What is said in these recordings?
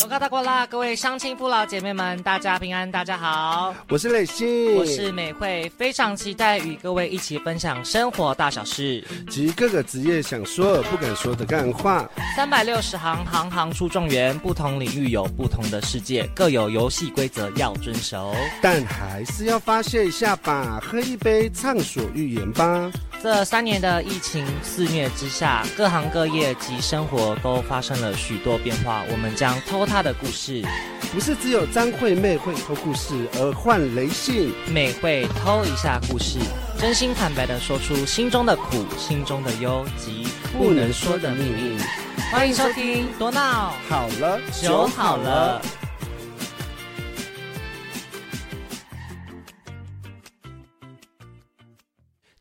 龙嘎大过啦！各位乡亲父老姐妹们，大家平安，大家好，我是磊鑫，我是美惠，非常期待与各位一起分享生活大小事及各个职业想说而不敢说的干话。三百六十行，行行出状元，不同领域有不同的世界，各有游戏规则要遵守，但还是要发泄一下吧，喝一杯畅所欲言吧。这三年的疫情肆虐之下，各行各业及生活都发生了许多变化，我们将偷他的故事，不是只有张惠妹会偷故事，而换雷信美会偷一下故事，真心坦白的说出心中的苦、心中的忧及不能说的秘密。欢迎收听多闹好了，酒好了。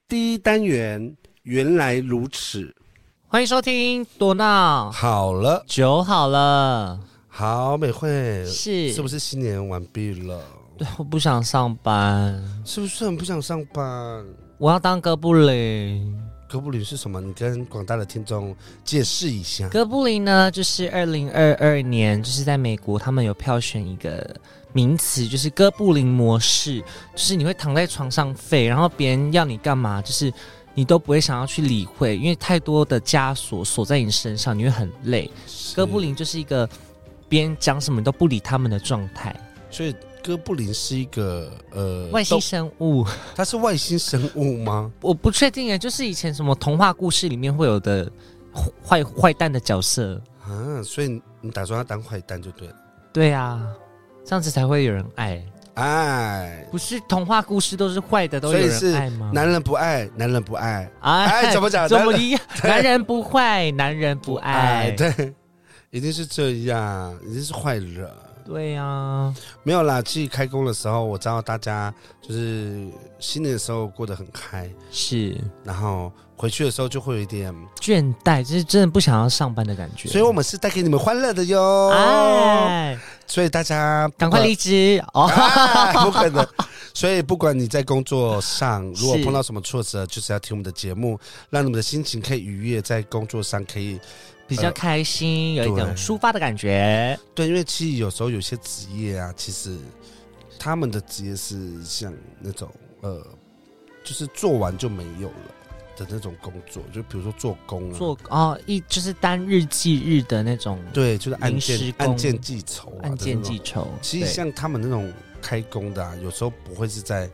第一单元原来如此，欢迎收听多闹好了，酒好了。好美惠是是不是新年完毕了？对，我不想上班，是不是很不想上班？我要当哥布林。哥布林是什么？你跟广大的听众解释一下。哥布林呢，就是二零二二年，就是在美国，他们有票选一个名词，就是哥布林模式，就是你会躺在床上废，然后别人要你干嘛，就是你都不会想要去理会，因为太多的枷锁锁在你身上，你会很累。哥布林就是一个别人讲什么都不理他们的状态，所以。哥布林是一个呃外星生物，它是外星生物吗？我不确定啊，就是以前什么童话故事里面会有的坏坏蛋的角色啊，所以你打算要当坏蛋就对了。对啊，这样子才会有人爱。爱不是童话故事都是坏的，都有人爱吗？男人不爱，男人不爱。哎，怎么讲？怎么一样？男人不坏，男人不爱。对，一定是这样，一定是坏人。对呀，没有啦。其实开工的时候，我知道大家就是新年的时候过得很开，是。然后回去的时候就会有一点倦怠，就是真的不想要上班的感觉。所以我们是带给你们欢乐的哟。哎，所以大家赶快离职哦！不可能。所以不管你在工作上如果碰到什么挫折，就是要听我们的节目，让你们的心情可以愉悦，在工作上可以。比较开心，有一种抒发的感觉。对，因为其实有时候有些职业啊，其实他们的职业是像那种呃，就是做完就没有了的那种工作，就比如说做工，做哦一就是单日计日的那种，对，就是按件按件计酬，按件计酬。其实像他们那种开工的，啊，有时候不会是在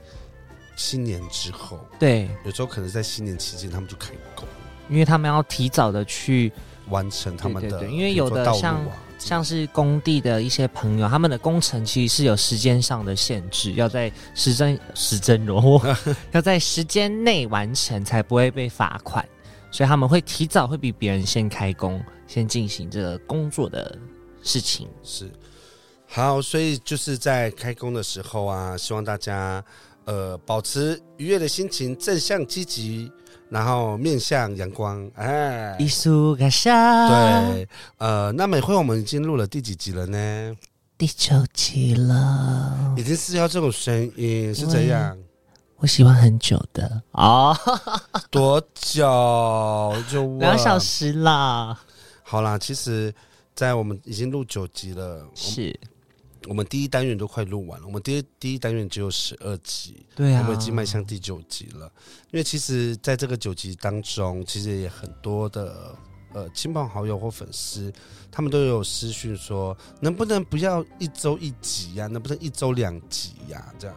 新年之后，对，有时候可能在新年期间他们就开工，因为他们要提早的去。完成他们的，对对，因为有的像像是工地的一些朋友，他们的工程其实是有时间上的限制，要在时针时针容，要在时间内完成才不会被罚款，所以他们会提早会比别人先开工，先进行这个工作的事情。是好，所以就是在开工的时候啊，希望大家呃保持愉悦的心情，正向积极。然后面向阳光，哎，艺术感伤。对，呃，那美惠，我们已经录了第几集了呢？第九集了。已经是要这种声音是怎样？我喜欢很久的哦，多久？就两小时啦。好啦，其实，在我们已经录九集了，是。我们第一单元都快录完了，我们第一第一单元只有十二集，对啊，我们已经迈向第九集了。因为其实，在这个九集当中，其实也很多的呃亲朋好友或粉丝，他们都有私讯说，能不能不要一周一集呀？能不能一周两集呀？这样，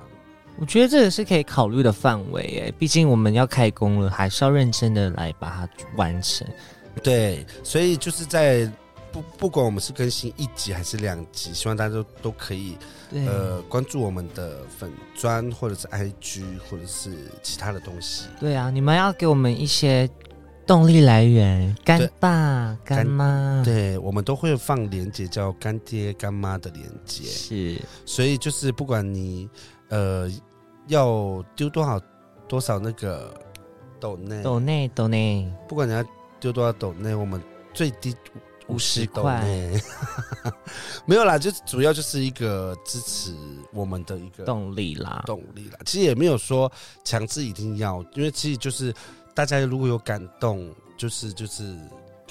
我觉得这也是可以考虑的范围诶。毕竟我们要开工了，还是要认真的来把它完成。对，所以就是在。不不管我们是更新一集还是两集，希望大家都都可以呃关注我们的粉砖或者是 IG 或者是其他的东西。对啊，你们要给我们一些动力来源，干爸干妈，对我们都会放连接，叫干爹干妈的连接。是，所以就是不管你呃要丢多少多少那个斗内斗内斗内，不管你要丢多少斗内，我们最低。五十块，没有啦，就主要就是一个支持我们的一个动力啦，动力啦。其实也没有说强制一定要，因为其实就是大家如果有感动，就是就是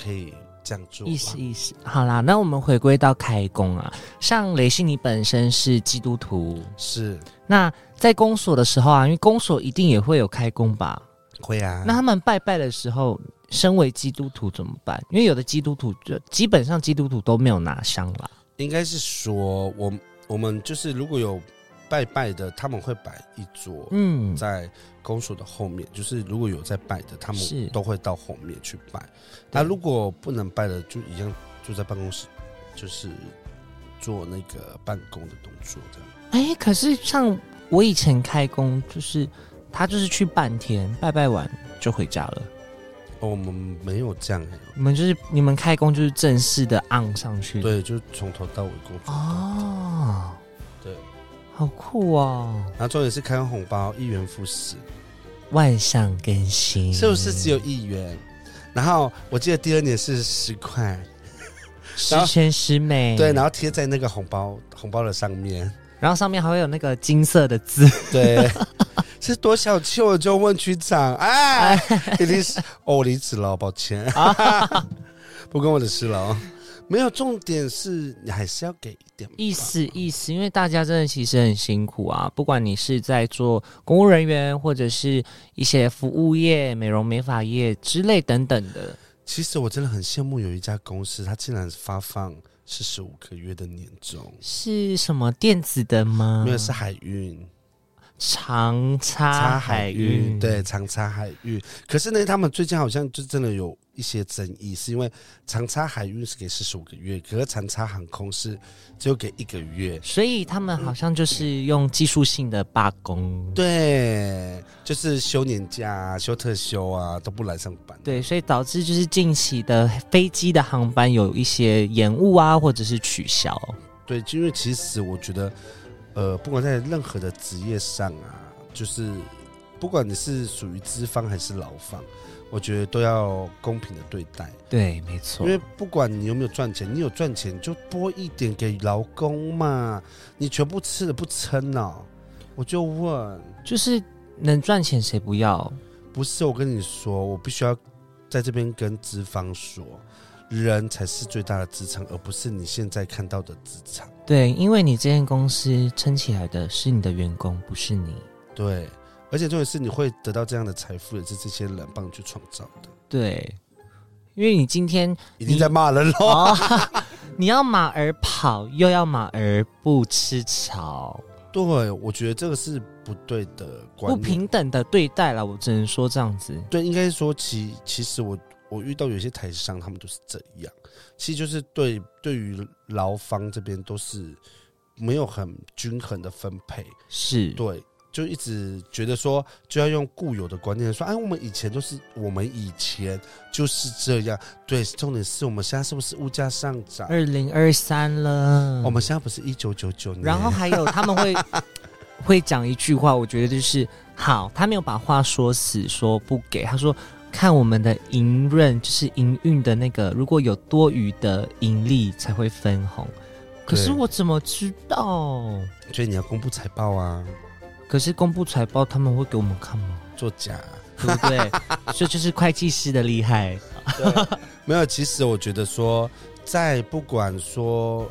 可以这样做意思。意思。好啦，那我们回归到开工啊，像雷西你本身是基督徒，是那在公所的时候啊，因为公所一定也会有开工吧？会啊，那他们拜拜的时候，身为基督徒怎么办？因为有的基督徒就基本上基督徒都没有拿香啦。应该是说，我我们就是如果有拜拜的，他们会摆一桌嗯，在公所的后面，就是如果有在拜的，他是们都会到后面去拜。那如果不能拜的，就一样就在办公室，就是做那个办公的动作这样。哎、可是像我以前开工，就是他就是去半天拜拜完就回家了。哦，我们没有这样、欸，你们就是你们开工就是正式的按上去，对，就是从头到尾工作。哦，对，好酷哦，然后重点是开完红包，一元复始，万象更新，是不是只有一元？然后我记得第二年是十块，十全十美？对，然后贴在那个红包红包的上面，然后上面还会有那个金色的字，对，是多小气，我就问局长，哎，一定是哦，我离职了，抱歉，不关我的事了哦。没有，重点是你还是要给一点意思意思，因为大家真的其实很辛苦啊，不管你是在做公务人员，或者是一些服务业、美容美发业之类等等的。其实我真的很羡慕有一家公司，它竟然发放四十五个月的年终，是什么电子的吗？没有是海运。长插差海海运，对，长差海域。可是呢，他们最近好像就真的有一些争议，是因为长差海运是给四十五个月，可是长差航空是只有给一个月。所以他们好像就是用技术性的罢工。对，就是休年假、啊、休特休啊，都不来上班。对，所以导致就是近期的飞机的航班有一些延误啊，或者是取消。对，就因为其实我觉得，呃，不管在任何的职业上啊，就是不管你是属于资方还是劳方，我觉得都要公平的对待。对，没错因为不管你有没有赚钱，你有赚钱就拨一点给劳工嘛，你全部吃了不撑哦。我就问，就是能赚钱谁不要？不是我跟你说，我必须要在这边跟资方说，人才是最大的职场，而不是你现在看到的资产。对，因为你这间公司撑起来的是你的员工，不是你。对，而且重点是你会得到这样的财富，也是这些人帮你去创造的。对，因为你今天已经在骂人了，哦，你要马儿跑，又要马儿不吃草，对，我觉得这个是不对的观不。平等的对待了，我只能说这样子。对，应该说其其实我我遇到有些台商，他们都是这样，其实就是对对于劳方这边都是没有很均衡的分配，是，对，就一直觉得说就要用固有的观念说，哎，我们以前都是我们以前就是这样，对，重点是我们现在是不是物价上涨？二零二三了，我们现在不是一九九九年，然后还有他们会 会讲一句话，我觉得就是好，他没有把话说死，说不给，他说看我们的营润，就是营运的那个，如果有多余的盈利才会分红。可是我怎么知道？所以你要公布财报啊，可是公布财报他们会给我们看吗？作假。对不对？这就是会计师的厉害。没有，其实我觉得说，在不管说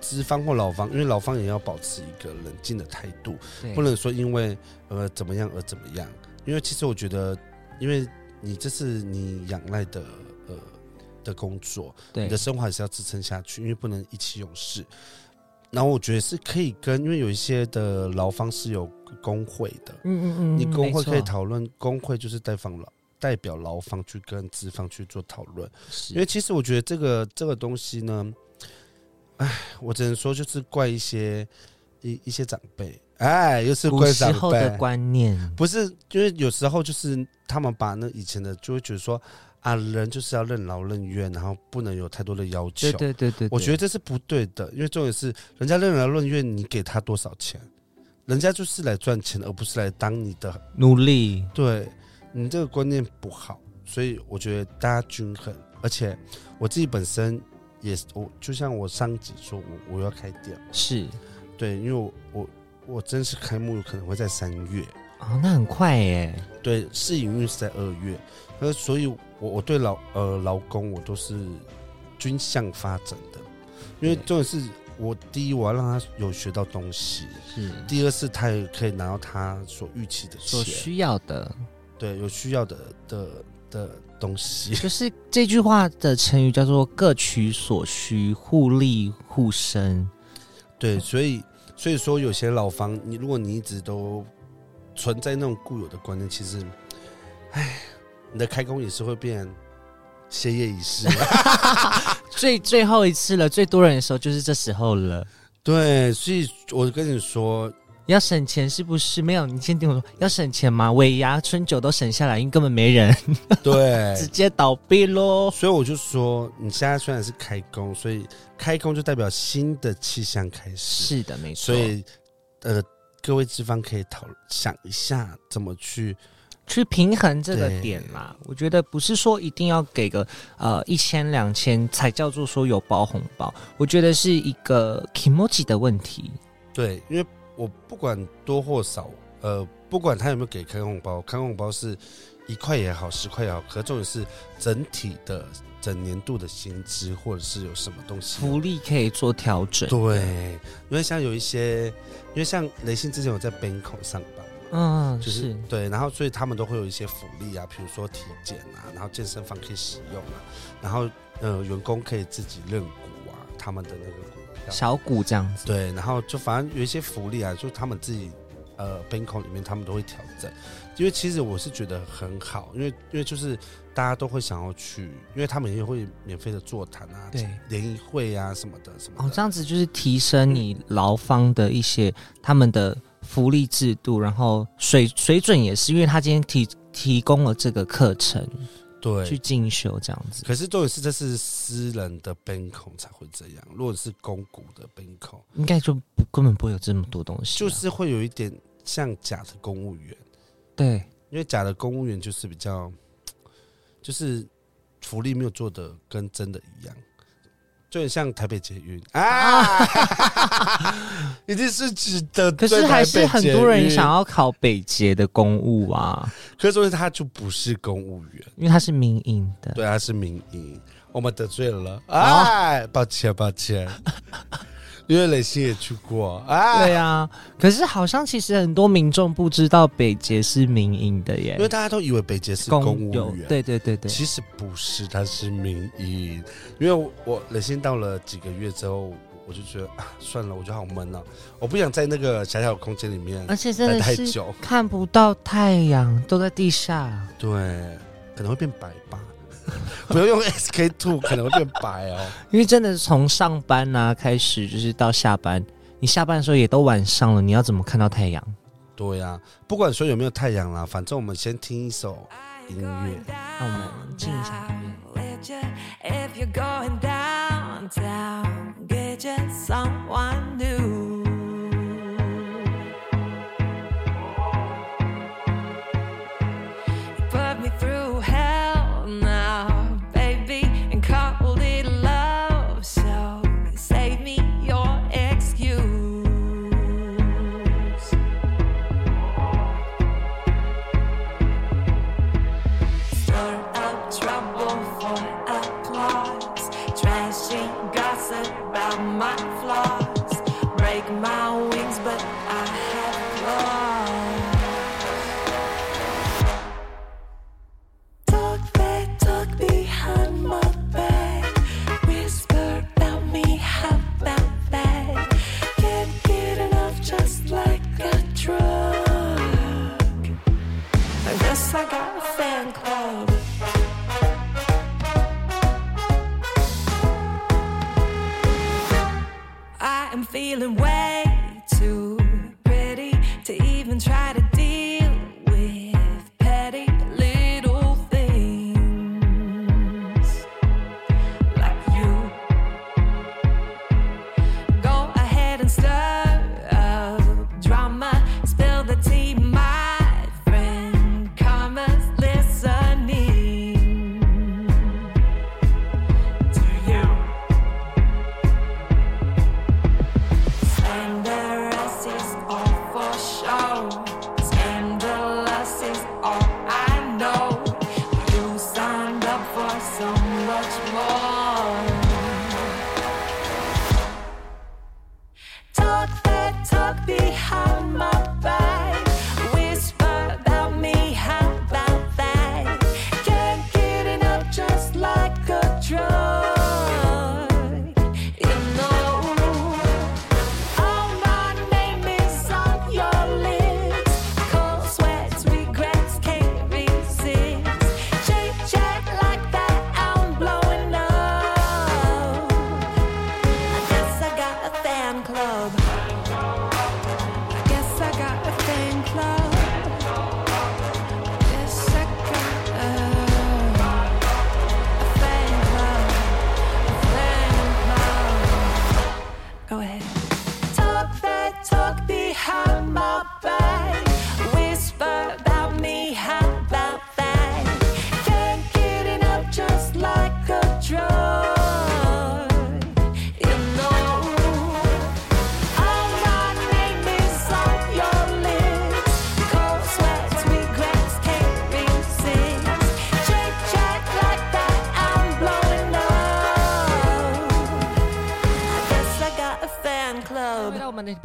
资方或老方，因为老方也要保持一个冷静的态度，对，不能说因为呃怎么样而怎么样。因为其实我觉得，因为你这是你仰赖的呃的工作，你的生活还是要支撑下去，因为不能意气用事。然后我觉得是可以跟，因为有一些的劳方是有工会的，嗯嗯嗯，你工会可以讨论，工会就是代方劳代表劳方去跟资方去做讨论。因为其实我觉得这个这个东西呢，哎，我只能说就是怪一些一一些长辈，哎，又是古时候的，观念，不是，因为有时候就是他们把那以前的就会觉得说啊，人就是要任劳任怨，然后不能有太多的要求。对对对对，我觉得这是不对的，因为重点是人家任劳任怨，你给他多少钱，人家就是来赚钱，而不是来当你的努力对你这个观念不好，所以我觉得大家均衡，而且我自己本身也是，我就像我上集说，我我要开店，是。对，因为我我我正式开幕可能会在三月，哦，那很快耶。对，试营运是在二月，呃，所以我我对劳呃劳工我都是均向发展的，因为对。重点是我第一我要让他有学到东西，是。第二是他也可以拿到他所预期的所钱，需要的，对，有需要的的的东西，就是这句话的成语叫做“各取所需，互利互生。对，所以所以说有些老房，你如果你一直都存在那种固有的观念，其实，唉，你的开工也是会变歇业仪式。”。最最后一次了，最多人的时候就是这时候了。对，所以我跟你说，要省钱是不是？没有，你先听我说，要省钱吗？尾牙、春酒都省下来，因为根本没人，对，直接倒闭喽。所以我就说，你现在虽然是开工，所以开工就代表新的气象开始，是的，没错。所以呃，各位资方可以讨想一下怎么去，去平衡这个点啦，我觉得不是说一定要给个呃一千两千才叫做说有包红包，我觉得是一个 emoji 的问题。对，因为我不管多或少，呃，不管他有没有给开工红包，开工红包是一块也好，十块也好，可重点是整体的整年度的薪资或者是有什么东西福利可以做调整。对，因为像有一些，因为像雷信之前有在 Bank 上班嘛，嗯，就是是对，然后所以他们都会有一些福利啊，比如说体检啊，然后健身房可以使用啊，然后呃员工可以自己认股啊，他们的那个股票，小股这样子。对，然后就反正有一些福利啊，就他们自己呃 Bank 里面他们都会调整，因为其实我是觉得很好，因为因为就是大家都会想要去，因为他们也会免费的座谈啊，对。联谊会啊什么的什么哦，这样子就是提升你劳方的一些他们的福利制度，然后水水准也是，因为他今天提提供了这个课程对，去进修，这样子。可是重点是这是私人的 bank 才会这样，如果是公股的 bank，应该就不根本不会有这么多东西啊、就是会有一点像假的公务员，对，因为假的公务员就是比较，就是福利没有做的跟真的一样，就很像台北捷运。啊，一定是指的。可是还是很多人想，要考北捷的公务啊，可是说他就不是公务员，因为他是民营的。对，他是民营，我们得罪了，哦。哎，抱歉抱歉，因为磊鑫也去过，啊，对啊，可是好像其实很多民众不知道北捷是民营的耶。因，为大家都以为北捷是公务有员，对对对对，其实不是，它是民营。因为我我磊鑫到了几个月之后，我就觉得啊，算了，我觉得好闷啊，我不想在那个狭小的空间里面而且真待的是太久，看不到太阳，都在地下。对，可能会变白吧。不要用 SK two，可能会变白哦。因为真的是从上班啊开始，就是到下班，你下班的时候也都晚上了，你要怎么看到太阳？对呀、不管说有没有太阳啦，反正我们先听一首音乐。那我们静一下音乐。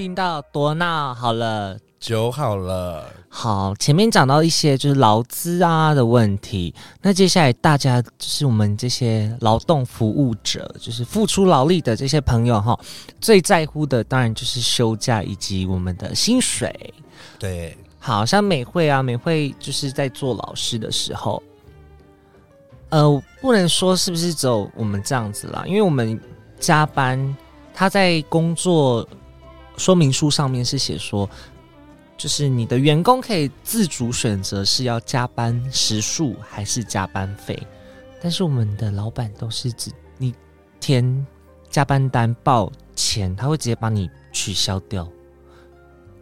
频道多闹好了。酒好了，好，前面讲到一些就是劳资啊的问题，那接下来大家就是我们这些劳动服务者，就是付出劳力的这些朋友哈，最在乎的当然就是休假以及我们的薪水。对，好像美惠啊，美惠就是在做老师的时候，呃，不能说是不是只有我们这样子啦，因为我们加班，他在工作说明书上面是写说，就是你的员工可以自主选择是要加班时数还是加班费，但是我们的老板都是指你填加班单报钱，他会直接把你取消掉。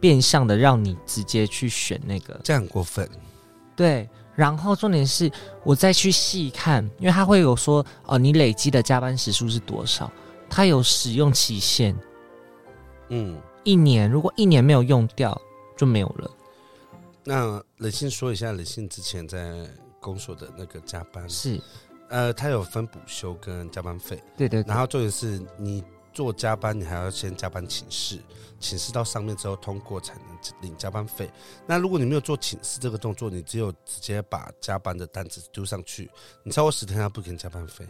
变相的让你直接去选那个这样过分。对，然后重点是我再去细看，因为他会有说哦，你累积的加班时数是多少，它有使用期限，嗯，一年，如果一年没有用掉就没有了。那冷信说一下，冷信之前在公所的那个加班，是，呃，他有分补休跟加班费，对对对然后重点是你做加班，你还要先加班请示，请示到上面之后通过才能领加班费。那如果你没有做请示这个动作，你只有直接把加班的单子丢上去，你超过十天他不给你加班费，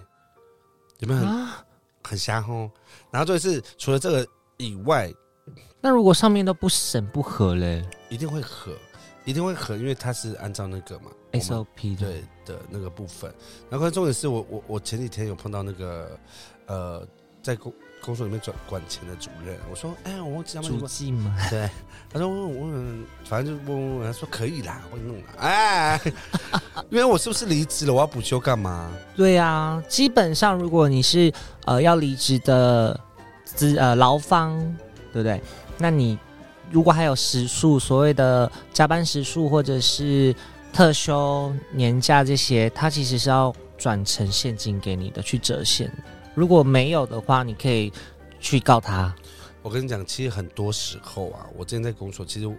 有没有很、啊，很瞎吼？然后重点是除了这个以外，那如果上面都不审不合嘞一定会合，一定会合，因为他是按照那个嘛，SOP 的，对的那个部分。然后重点是我我我前几天有碰到那个呃，在公公所里面转管钱的主任，我说哎，我忘记他们主计嘛，对，他说问问反正就问问问，他说可以啦，我帮你弄啦，哎，因为我是不是离职了？我要补休干嘛？对啊，基本上如果你是呃要离职的资呃劳方，对不对？那你如果还有时数，所谓的加班时数或者是特休、年假这些，它其实是要转成现金给你的，去折现。如果没有的话，你可以去告他。我跟你讲，其实很多时候啊，我之前在公所，其实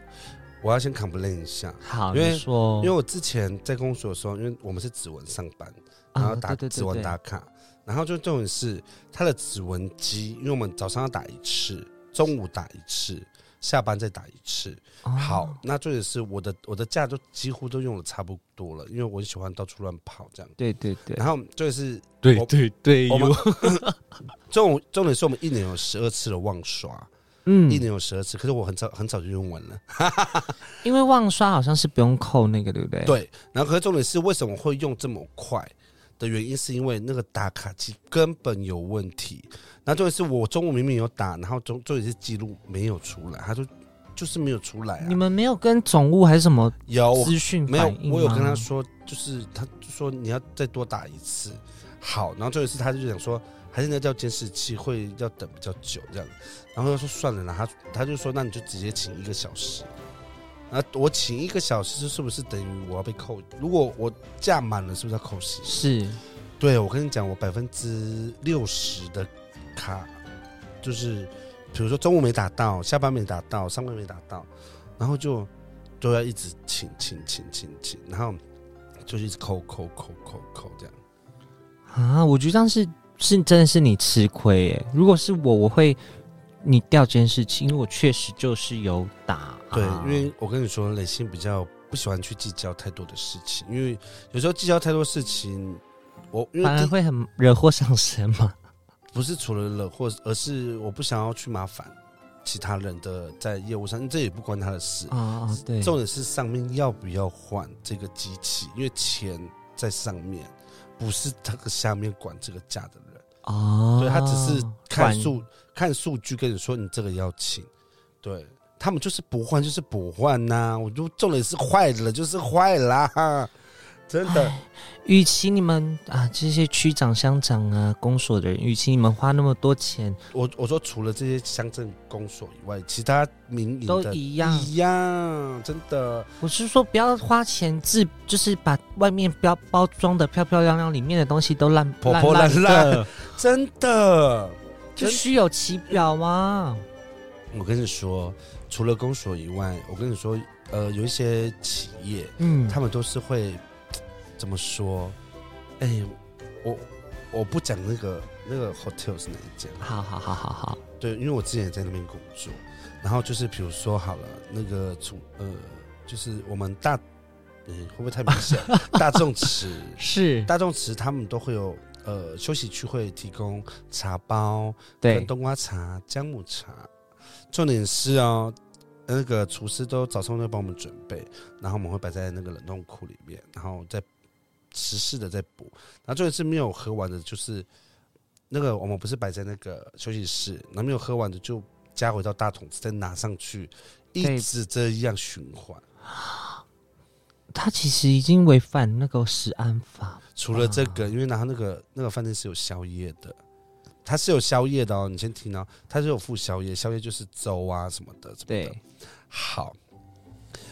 我要先 complain 一下，好，因为你说，因为我之前在公所的时候，因为我们是指纹上班，然后啊打指纹打卡，然后就重点是它的指纹机，因为我们早上要打一次，中午打一次，下班再打一次。哦好，那重点是我的我的假都几乎都用的差不多了，因为我很喜欢到处乱跑这样。对对对，然后就是对我对对我们 重重点是我们一年有十二次的忘刷，嗯一，年有十二次，可是我很早很早就用完了。因为忘刷好像是不用扣那个，对不对？，对，然后可是重点是为什么会用这么快的原因，是因为那个打卡机根本有问题。然后重点是我中午明明有打，然后中重点是记录没有出来，他说就是没有出来啊你。们没有跟总务还是什么有我资讯没有？我有跟他，说，就是他就说你要再多打一次。好，然后重点是他就想说，还是那叫监视器会要等比较久这样。然后他说算了啦，他他就说那你就直接请一个小时。然后我请一个小时，是不是等于我要被扣？如果我假满了，是不是要扣十？是对，我跟你讲，我百分之六十的卡，就是比如说中午没打到，下班没打到，上班没打到，然后就都要一直请请请请请，然后就一直扣扣扣扣扣这样。啊，我觉得这样是是真的是你吃亏耶。如果是我，我会你调件事情，因为我确实就是有打、对，啊因为我跟你说，磊鑫比较不喜欢去计较太多的事情，因为有时候计较太多事情，我反而会很惹祸上身嘛。不是除了惹祸，而是我不想要去麻烦其他人的在业务上，这也不关他的事。啊啊，对，重点是上面要不要换这个机器，因为钱在上面，不是这个下面管这个价的人。哦，对他只是看数看数据跟你说你这个要请，对他们就是不换就是不换呐、我就重点是坏了就是坏啦，真的。与其你们啊这些区长、乡长啊、公所的人，与其你们花那么多钱，我我说除了这些乡镇公所以外，其他民营都的一样。一样，真的。我是说，不要花钱自，就是把外面标包装的漂漂亮亮，里面的东西都烂破破烂烂的，真的，就虚有其表吗。我跟你说，除了公所以外，我跟你说，呃，有一些企业，嗯，他们都是会怎么说？哎、我我不讲那个那个 hotel 是哪一间，好好好好好，对，因为我之前也在那边工作，然后就是比如说好了，那个从呃，就是我们大，嗯，会不会太明显？大众池，是大众池他们都会有呃休息区会提供茶包，对冬瓜茶、姜母茶。重点是哦，那个厨师都早上都会帮我们准备，然后我们会摆在那个冷冻库里面，然后再持续的在补。然后重点是没有喝完的，就是那个我们不是摆在那个休息室，然后没有喝完的就加回到大桶子，再拿上去，一对直这样循环。他其实已经违反那个食安法。除了这个，因为然后那个那个饭店是有宵夜的，它是有宵夜的哦。你先听哦，它是有附宵夜，宵夜就是粥啊什么的，什么的对，好。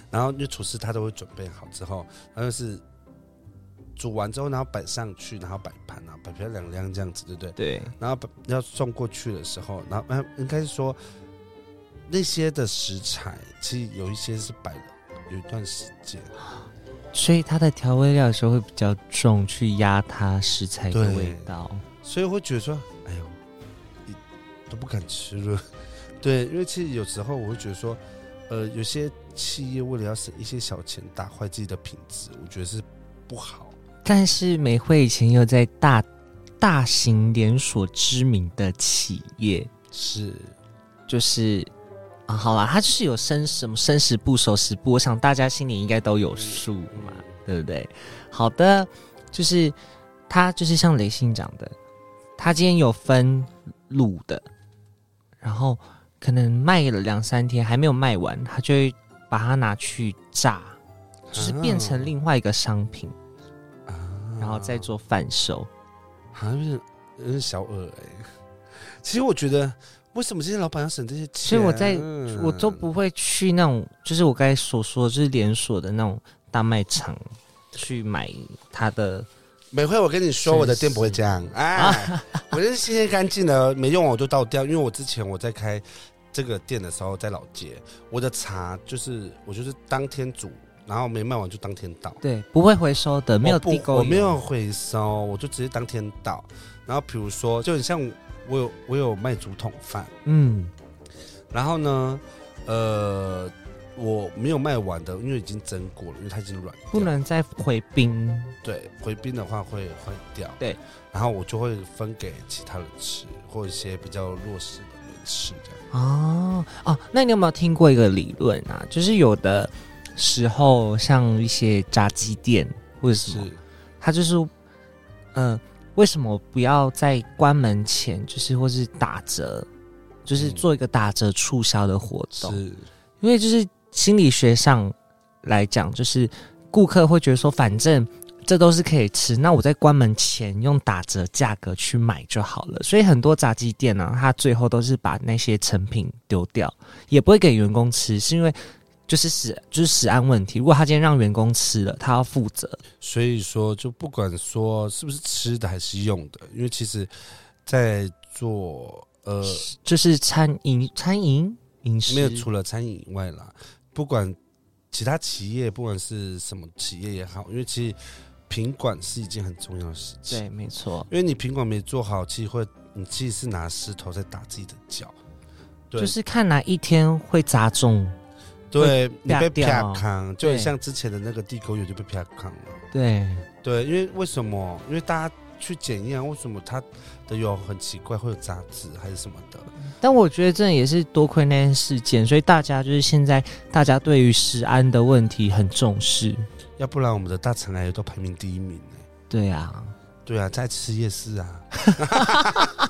然后因为厨师他都会准备好之后，他就是煮完之后，然后摆上去，然后摆盘啊，摆漂亮亮这样子，对不对？对，然后把要送过去的时候，然后嗯，应该是说那些的食材，其实有一些是摆了有一段时间，所以它的调味料的时候会比较重，去压它食材的味道。所以会觉得说，哎呦，一都不敢吃了。对，因为其实有时候我会觉得说，呃，有些企业为了要省一些小钱，打坏自己的品质，我觉得是不好。但是美惠以前有在大大型连锁知名的企业，是，就是啊，好啦，他就是有生什么生食部、熟食部，我想大家心里应该都有数嘛，对不对？好的，就是他就是像雷信讲的，他今天有分路的，然后可能卖了两三天还没有卖完，他就会把它拿去炸，就是变成另外一个商品，啊，然后再做贩售。好像有点有点小恶哎、其实我觉得，为什么这些老板要省这些钱？所以我在嗯我都不会去那种，就是我刚才所说的，就是连锁的那种大卖场去买它的。每回，我跟你说，我的店不会这样。哎，我就是新鲜干净的，没用我就倒掉。因为我之前我在开这个店的时候，在老街，我的茶就是我就是当天煮，然后没卖完就当天倒，对，不会回收的，没有地沟油我没有回收，我就直接当天倒。然后比如说，就很像我有我有卖竹筒饭，嗯，然后呢，呃，我没有卖完的，因为已经蒸过了，因为它已经软，不能再回冰。对，回冰的话会坏掉。对，然后我就会分给其他人吃，或一些比较弱势的人吃，这样。哦哦，那你有没有听过一个理论啊？就是有的时候，像一些炸鸡店或者是什么，它就是，嗯、为什么不要在关门前，就是或是打折，就是嗯做一个打折促销的活动？是，因为就是心理学上来讲，就是顾客会觉得说，反正这都是可以吃，那我在关门前用打折价格去买就好了。所以很多炸鸡店呢、它最后都是把那些成品丢掉，也不会给员工吃，是因为就是食就是食安问题。如果他今天让员工吃了，他要负责。所以说就不管说是不是吃的还是用的，因为其实，在做呃就是餐饮餐饮饮食没有除了餐饮以外啦，不管其他企业，不管是什么企业也好，因为其实品管是一件很重要的事情。对，没错，因为你品管没做好，其实会你其实是拿石头在打自己的脚。对就是看哪一天会砸中。对你被掉啪康，就很像之前的那个地沟油就被啪康了。对，对，因为为什么？因为大家去检验，为什么它的油很奇怪，会有杂质还是什么的？但我觉得这也是多亏那件事件，所以大家就是现在大家对于食安的问题很重视。要不然我们的大肠癌都排名第一名呢。对啊，对啊，在吃夜市啊。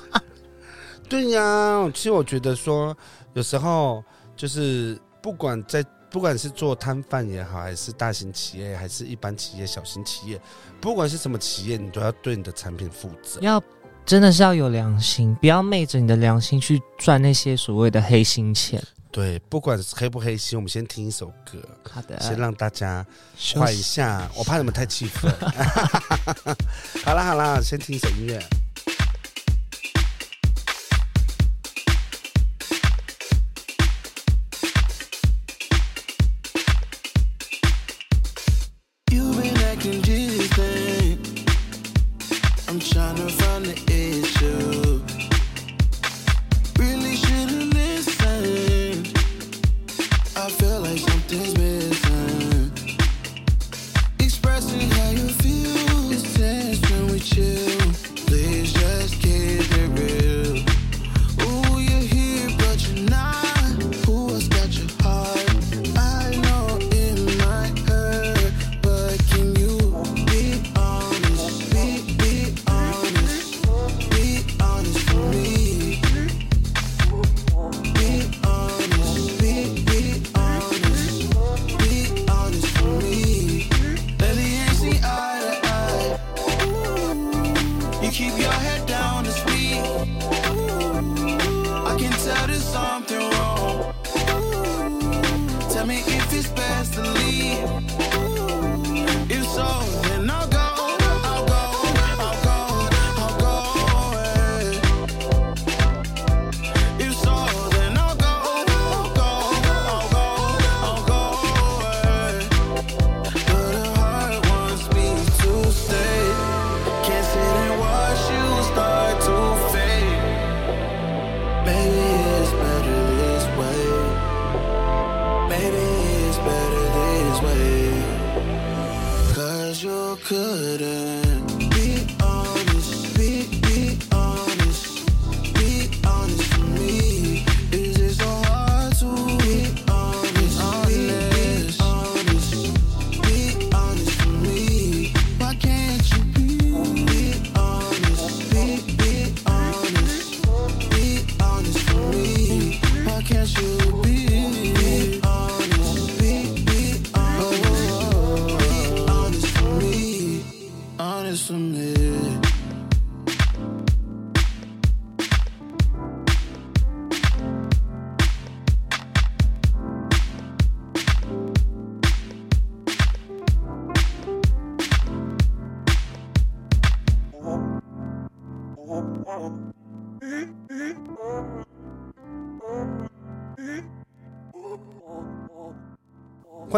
对呀、其实我觉得说，有时候就是不管在不管是做摊贩也好，还是大型企业，还是一般企业、小型企业，不管是什么企业，你都要对你的产品负责。要真的是要有良心，不要昧着你的良心去赚那些所谓的黑心钱。对，不管是黑不黑心，我们先听一首歌，好的，先让大家休缓一下，我怕你们太气愤。好啦好啦，先听一首音乐。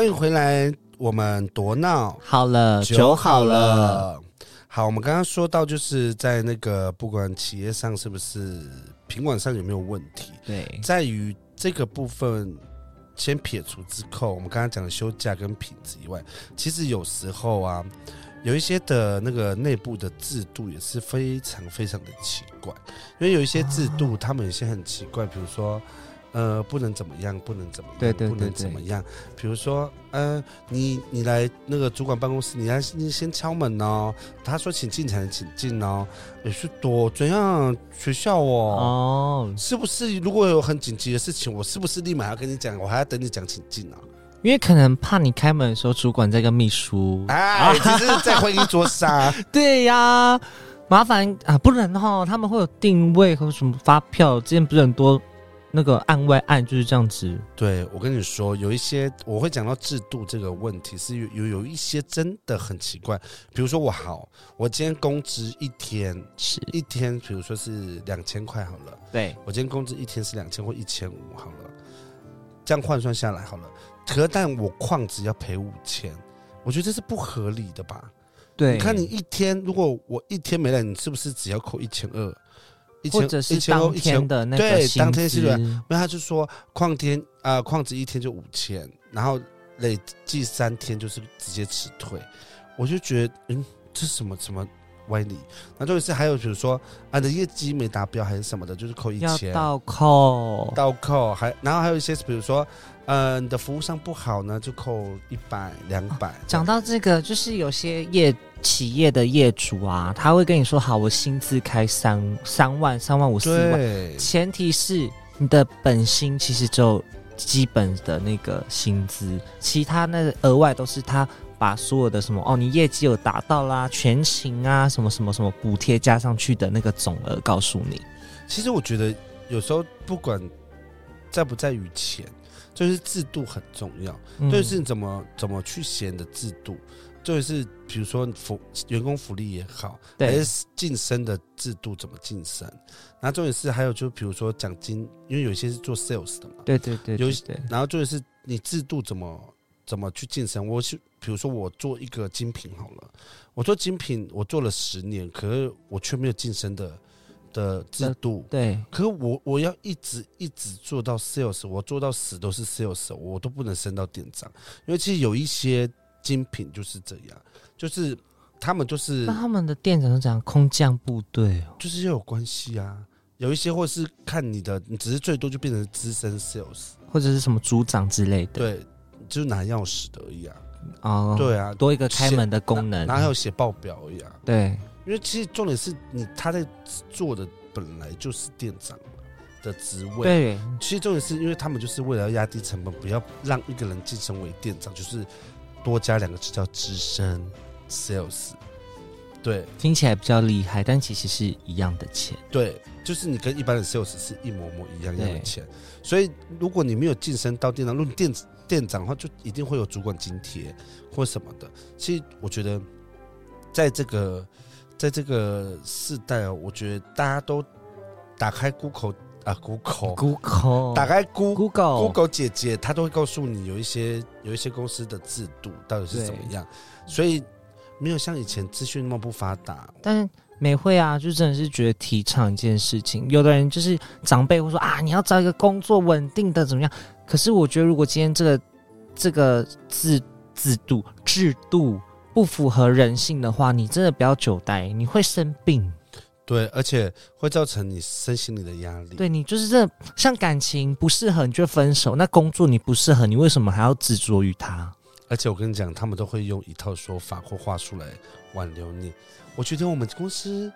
欢迎回来，我们多闹好了，酒好了，。好，我们刚刚说到，就是在那个不管企业上是不是品管上有没有问题，对，在于这个部分，先撇除之后，我们刚刚讲的休假跟品质以外，其实有时候啊，有一些的那个内部的制度也是非常非常的奇怪，因为有一些制度，他们有些很奇怪，比如说。呃，不能怎么样，不能怎么样，对对不能怎么样。比如说，呃，你你来那个主管办公室，你来你先敲门哦。他说请进才能请进哦。也是多怎样学校哦，哦，是不是？如果有很紧急的事情，我是不是立马要跟你讲？我还要等你讲请进啊？因为可能怕你开门的时候，主管在跟秘书。哎，只是在会议桌上。对呀，麻烦啊，不能哈，他们会有定位和什么发票，之前不是很多那个案外案就是这样子。对，我跟你说，有一些我会讲到制度这个问题，是有有有一些真的很奇怪。比如说我好，我今天工资一天是，一天，比如说是两千块好了，对，我今天工资一天是两千或一千五好了，这样换算下来好了。可但我矿只要赔五千，我觉得这是不合理的吧？对，你看你一天，如果我一天没来，你是不是只要扣一千二？一千或者是当天的那个对当天是的资那他就说矿天啊，矿值一天就五千，然后累计三天就是直接辞退，我就觉得嗯，这是什么什么歪理？那重点是还有比如说啊，你的业绩没达标还是什么的，就是扣一千，要倒扣，倒扣，还然后还有一些比如说呃，你的服务上不好呢，就扣一百两百。讲到这个，就是有些业企业的业主啊，他会跟你说：“好，我薪资开三三万、三万五、四万，前提是你的本薪其实只有基本的那个薪资，其他那额外都是他把所有的什么哦，你业绩有达到啦，全勤啊，什么什么什么补贴加上去的那个总额告诉你。其实我觉得有时候不管在不在于钱，就是制度很重要。嗯就是怎么怎么去写你的制度，就是比如说福员工福利也好，还对是晋升的制度怎么晋升。然后重点是还有就比如说奖金，因为有一些是做 sales 的嘛，对对对有然后重点是你制度怎么怎么去晋升。我是比如说我做一个精品好了，我做精品我做了十年，可是我却没有晋升的的制度。对可是我我要一直一直做到 sales，我做到死都是 sales，我都不能升到店长，因为其实有一些精品就是这样，就是他们就是那他们的店长是讲空降部队哦，就是要有关系啊，有一些或是看你的，你只是最多就变成资深 sales，或者是什么组长之类的。对，就是拿钥匙的而已啊，哦，，对啊，多一个开门的功能。然后还有写报表而已啊，对。因为其实重点是你他在做的本来就是店长的职位，对。其实重点是因为他们就是为了要压低成本，不要让一个人晋升为店长，就是多加两个字叫资深 sales。对听起来比较厉害，但其实是一样的钱。对，就是你跟一般的 sales 是一模模一样一样的钱。所以如果你没有晋升到店长，如果你店店长的话，就一定会有主管津贴或什么的。其实我觉得，在这个在这个世代哦，我觉得大家都打开 Google 啊 Google。Google 打开 Google Google 姐姐，她都会告诉你有一些有一些公司的制度到底是怎么样，所以没有像以前资讯那么不发达。但是美惠啊，就真的是觉得提倡一件事情。有的人就是长辈会说啊，你要找一个工作稳定的怎么样？可是我觉得，如果今天这个这个制制度制度不符合人性的话，你真的不要久待，你会生病。对，而且会造成你身心里的压力。对你就是这像感情不适合你就分手，那工作你不适合，你为什么还要执着于他？而且我跟你讲，他们都会用一套说法或话术来挽留你。我觉得我们公司，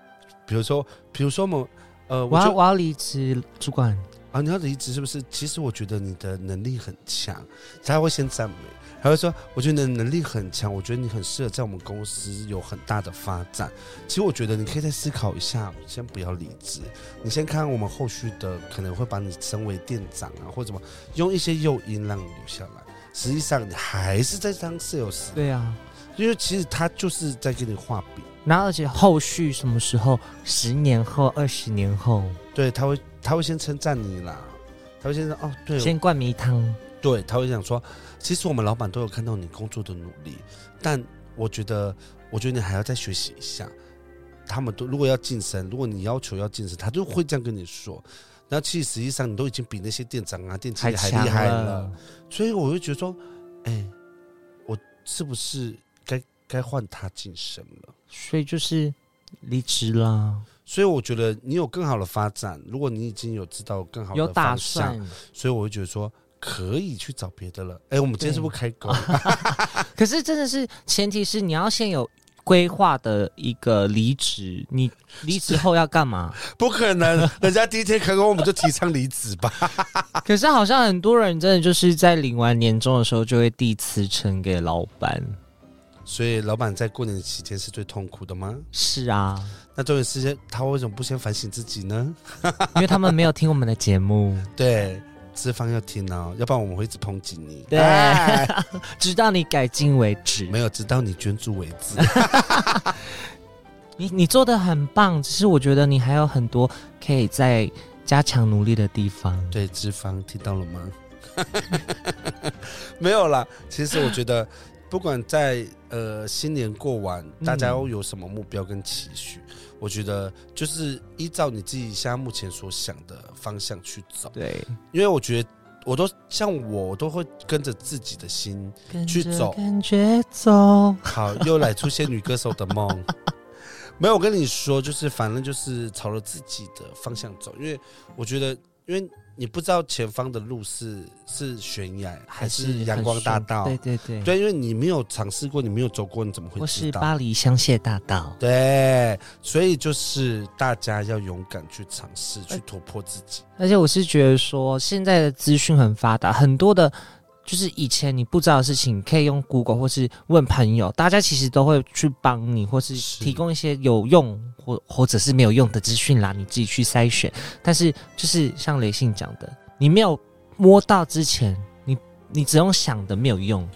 比如说，比如说我们，呃，我要我要离职，主管。啊，你要离职是不是？其实我觉得你的能力很强，他会先赞美，还会说，我觉得你的能力很强，我觉得你很适合在我们公司有很大的发展。其实我觉得你可以再思考一下，先不要离职，你先看看我们后续的可能会把你升为店长啊，或者什么，用一些诱因让你留下来。实际上你还是在当 sales，对啊，因为其实他就是在给你画饼，然后而且后续什么时候，十年后、二十年后，对，他会他会先称赞你啦，他会先说哦，对，先灌迷汤。对，他会想说，其实我们老板都有看到你工作的努力，但我觉得，我觉得你还要再学习一下。他们都如果要晋升，如果你要求要晋升，他就会这样跟你说。那其实实际上你都已经比那些店长啊、店经理还厉害了了，所以我就觉得说，哎，我是不是该该换他晋升了？所以就是离职啦，所以我觉得你有更好的发展，如果你已经有知道更好的方向，算。所以我会觉得说可以去找别的了。哎，我们今天是不是开狗？可是真的是前提是你要先有规划的一个离职，你离职后要干嘛？不可能，人家第一天开工我们就提倡离职吧？可是好像很多人真的就是在领完年终的时候就会递辞呈给老板。所以老板在过年期间是最痛苦的吗？是啊，那这段时间他为什么不先反省自己呢？因为他们没有听我们的节目，对，资方要听哦，要不然我们会一直抨击你。对哎直到你改进为止。没有直到你捐助为止。你你做的很棒，只是我觉得你还有很多可以再加强努力的地方。对，资方听到了吗？没有啦，其实我觉得，不管在呃新年过完，大家都有什么目标跟期许，我觉得就是依照你自己现在目前所想的方向去走。对，因为我觉得我都像我，我都会跟着自己的心。去走感觉走。好，又来出现女歌手的梦。没有，我跟你说，就是反正就是朝着自己的方向走，因为我觉得，因为你不知道前方的路是是悬崖还是阳光大道，对对对，对，因为你没有尝试过，你没有走过，你怎么会或是？巴黎香榭大道。对，所以就是大家要勇敢去尝试，去突破自己。而且我是觉得说，现在的资讯很发达，很多的，就是以前你不知道的事情，可以用 Google 或是问朋友，大家其实都会去帮你，或是是提供一些有用或或者是没有用的资讯啦，你自己去筛选。但是就是像雷信讲的，你没有摸到之前，你你只用想的没有用。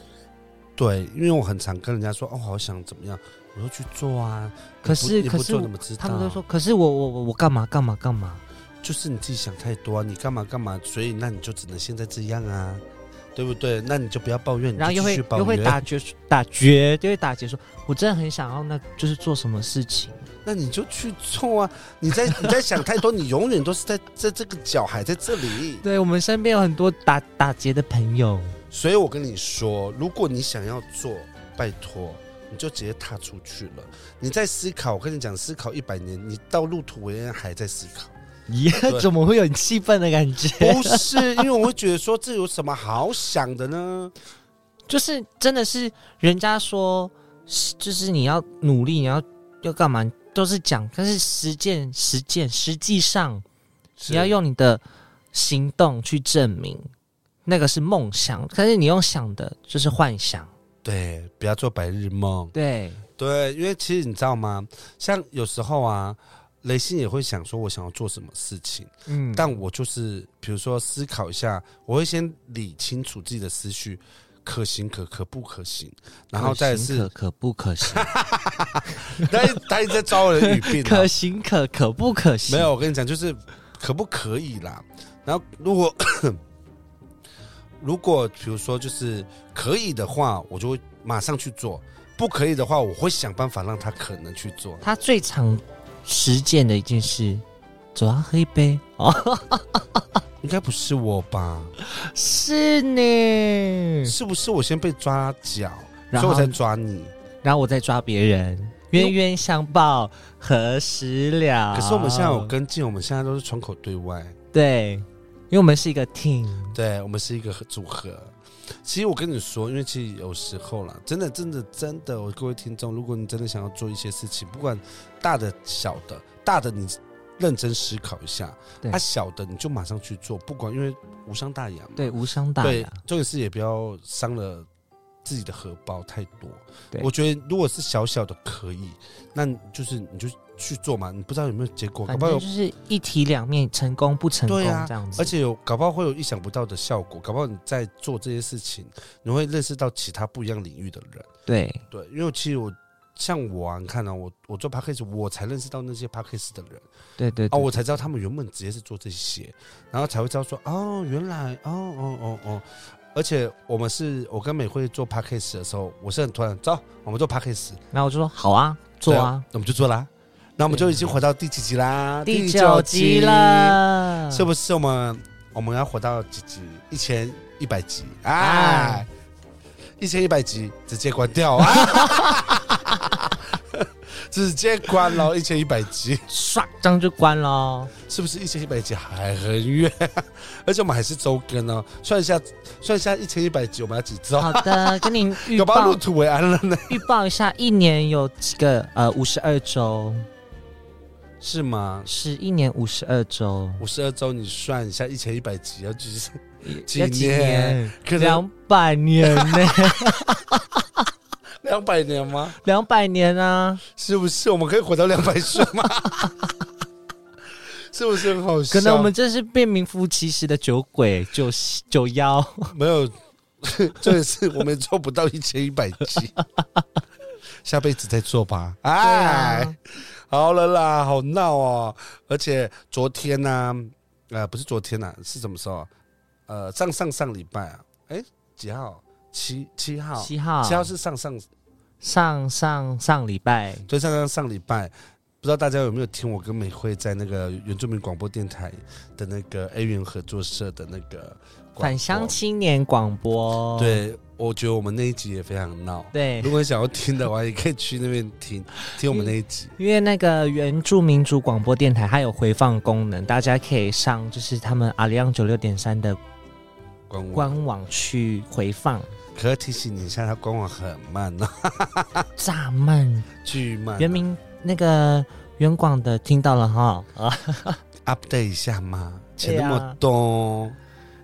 对，因为我很常跟人家说，哦，好想怎么样，我说去做啊。可是可是怎么知道？他们都说，可是我我我我干嘛干嘛干嘛？就是你自己想太多啊，你干嘛干嘛，所以那你就只能现在这样啊，对不对？那你就不要抱怨，然后又会又会打绝打绝，就会打结说，我真的很想要，那就是做什么事情。那你就去做啊！你在 你在想太多，你永远都是在在这个脚还在这里。对我们身边有很多打打结的朋友，所以我跟你说，如果你想要做，拜托，你就直接踏出去了。你在思考，我跟你讲，思考一百年，你到路途为安还在思考。耶，怎么会有很气愤的感觉？不是，因为我会觉得说，这有什么好想的呢？就是真的是人家说，就是你要努力，你要要干嘛，都是讲，但是实践实践，实际上你要用你的行动去证明，那个是梦想，可是你用想的就是幻想。对，不要做白日梦。对，对，因为其实你知道吗？像有时候啊，雷信也会想说，我想要做什么事情，嗯，但我就是比如说思考一下，我会先理清楚自己的思绪，可行可可不可行，然后再可行是可可不可行，他他一直在抓我的语病、啊可，行可可不可行？没有，我跟你讲，就是可不可以啦。然后如果 如果比如说就是可以的话，我就会马上去做；不可以的话，我会想办法让他可能去做。他最常实践的一件事，走啊，喝一杯哦，应该不是我吧？是呢。是不是我先被抓脚，然后所以我再抓你？然后我再抓别人，冤冤相报何时了？可是我们现在有跟进，我们现在都是窗口对外，对，因为我们是一个 team，对我们是一个组合。其实我跟你说，因为其实有时候啦，真的真的真的，我各位听众，如果你真的想要做一些事情，不管大的小的，大的你认真思考一下，对啊小的你就马上去做，不管因为无伤大雅嘛。对，无伤大雅对雅，，重点是也不要伤了自己的荷包太多。对我觉得如果是小小的可以，那就是你就去做嘛，你不知道有没有结果，搞不好就是一体两面，成功不成功这样子，而且有搞不好会有意想不到的效果，搞不好你在做这些事情，你会认识到其他不一样领域的人。对对，因为其实我像我啊，你看啊，我我做 p a c k a g e 我才认识到那些 p a c k a g e 的人啊，对对啊我才知道他们原本直接是做这些，然后才会知道说哦，原来哦哦哦哦。而且我们是我跟美惠做 p a c k a g e 的时候，我是很突然，走，我们做 p a c k a g e 然后我就说好啊，做啊，，那我们就做啦。那我们就已经回到第几集啦？第九集，了，是不是？我们我们要活到几集？一千一百集，哎哎，一千一百集直接关掉啊！直接关了，一千一百集，唰，这样就关了。是不是一千一百集还很远？而且我们还是周更哦，算一下，算一下一千一百集我们要几周？好的，跟你预报 有把入土为安了呢？预报一下，一年有几个？呃，五十二周，是吗？是一年五十二周，五十二周，你算一下一千一百集要几？几 要几年年？可能两百年呢？两百年吗？两百年啊！是不是？我们可以活到两百岁吗？是不是很好笑？可能我们这是变名副其实的酒鬼、酒酒妖。没有，这个是我们做不到一千一百集，下辈子再做吧。哎，啊，好了啦，好闹哦！而且昨天呢、呃，不是昨天呐、是什么时候？呃，上上上礼拜啊，哎，几号？七七号，七号，七号是上上，上上上礼拜，对，上上上礼拜。不知道大家有没有听我跟美惠在那个原住民广播电台的那个 A 元合作社的那个返乡青年广播。对，我觉得我们那一集也非常闹。对如，果你想要听的话，也可以去那边听听我们那一集。因为那个原住民族广播电台它有回放功能，大家可以上就是他们阿里昂九六点三的官网，官网去回放。可是提醒你一下，它官网很慢哦，炸慢，巨慢哦。原名那个原广的听到了哈啊，update 一下嘛，钱那么多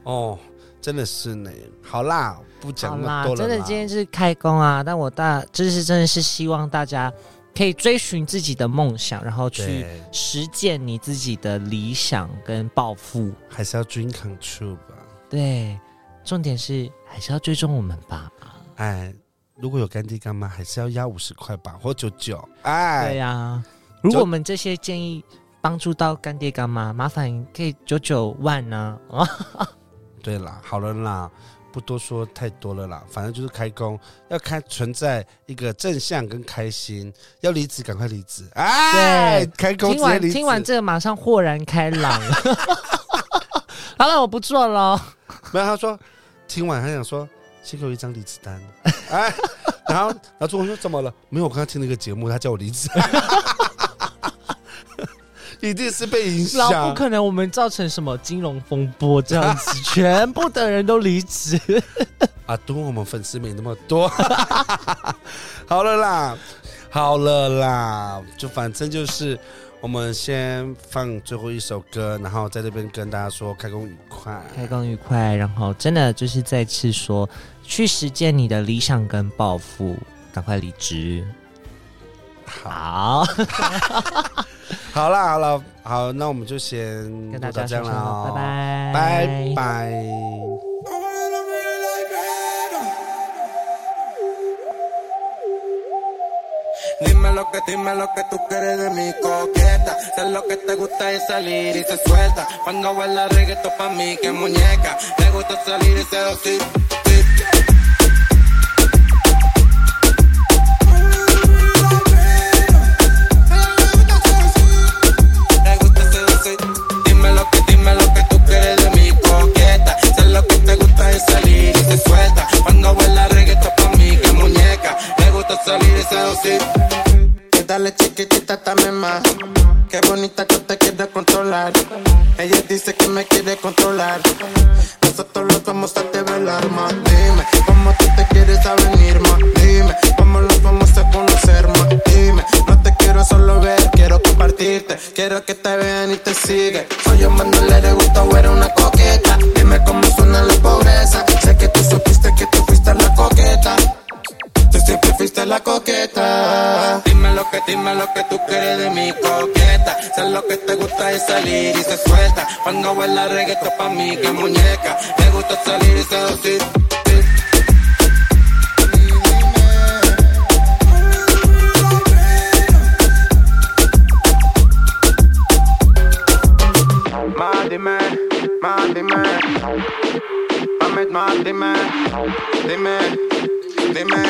哦，真的是呢。好啦，不讲那啦么多，了。真的今天是开工啊，但我大就是真的是希望大家可以追寻自己的梦想，然后去，实践你自己的理想跟抱负。还是要 dream come true 吧。对，重点是还是要追踪我们吧。哎，如果有干爹干妈，还是要压五十块吧，或九九。哎对哎，呀、如果我们这些建议帮助到干爹干妈，麻烦可以九九万呢、啊。对啦，好了啦，不多说太多了啦，反正就是开工，要开存在一个正向跟开心，要离职赶快离职，哎，开工听完。听完这个，马上豁然开朗。好了，我不做了。没有，他说听完还想说，先给我一张离职单，哎，然后然后主管说怎么了？没有，我刚刚听了一个节目，他叫我离职，一定是被影老不。可能，我们造成什么金融风波这样子，全部的人都离职。啊，都我们粉丝没那么多。好了啦，好了啦，就反正就是我们先放最后一首歌，然后在这边跟大家说开工愉快。开工愉快，然后真的就是再次说，去实践你的理想跟抱负，赶快离职。好，好，好啦，好了，好，那我们就先跟大家录到这样说声好，了哦，拜拜，拜拜。Dime lo que, dime lo que tú quieres de mi coqueta. Sé lo que te gusta es salir y se suelta. Cuando baila reggaeton pa' mí que muñeca. Le gusta salir y seducir. sí. Lo que te gusta es salir y se suelta. Cuando baila reggaeton pa' mí, que muñeca. Me gusta salir y seducir. Dime, ma, dime, dime, dime, dime,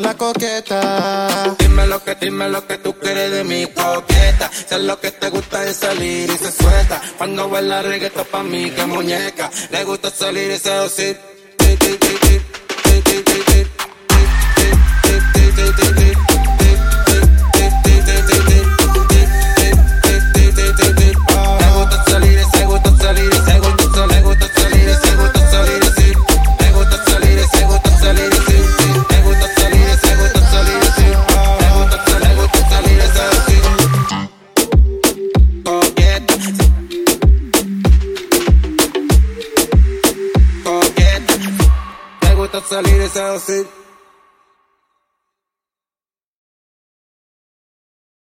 la coqueta. Dime lo que, dime lo que tú quieres de mi coqueta. Sé lo que te gusta es salir y se suelta. Cuando baila reggaeton pa' mí, que muñeca. Le gusta salir y se osir.